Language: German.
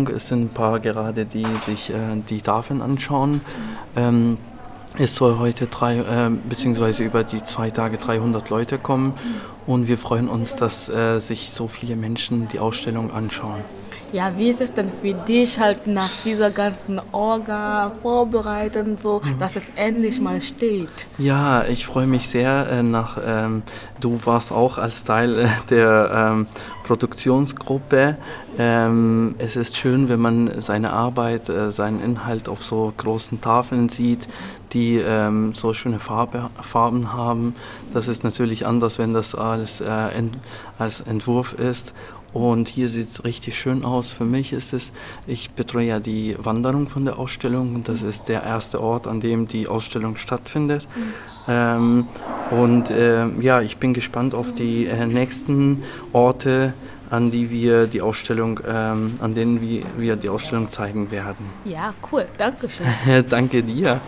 Ausstellung. Es sind ein paar gerade, die sich äh, die Tafeln anschauen. Ähm, es soll heute drei, äh, beziehungsweise über die zwei Tage 300 Leute kommen und wir freuen uns, dass äh, sich so viele Menschen die Ausstellung anschauen. Ja, wie ist es denn für dich halt nach dieser ganzen Orga vorbereiten, so dass es endlich mal steht? Ja, ich freue mich sehr äh, nach, ähm, du warst auch als Teil äh, der ähm, Produktionsgruppe. Ähm, es ist schön, wenn man seine Arbeit, äh, seinen Inhalt auf so großen Tafeln sieht, die ähm, so schöne Farbe, Farben haben. Das ist natürlich anders, wenn das als, äh, ent, als Entwurf ist. Und hier sieht es richtig schön aus. Für mich ist es, ich betreue ja die Wanderung von der Ausstellung und das ist der erste Ort, an dem die Ausstellung stattfindet. Mhm. Ähm, und äh, ja, ich bin gespannt auf die äh, nächsten Orte, an die wir die Ausstellung, ähm, an denen wir, wir die Ausstellung zeigen werden. Ja, cool. Dankeschön. Danke dir.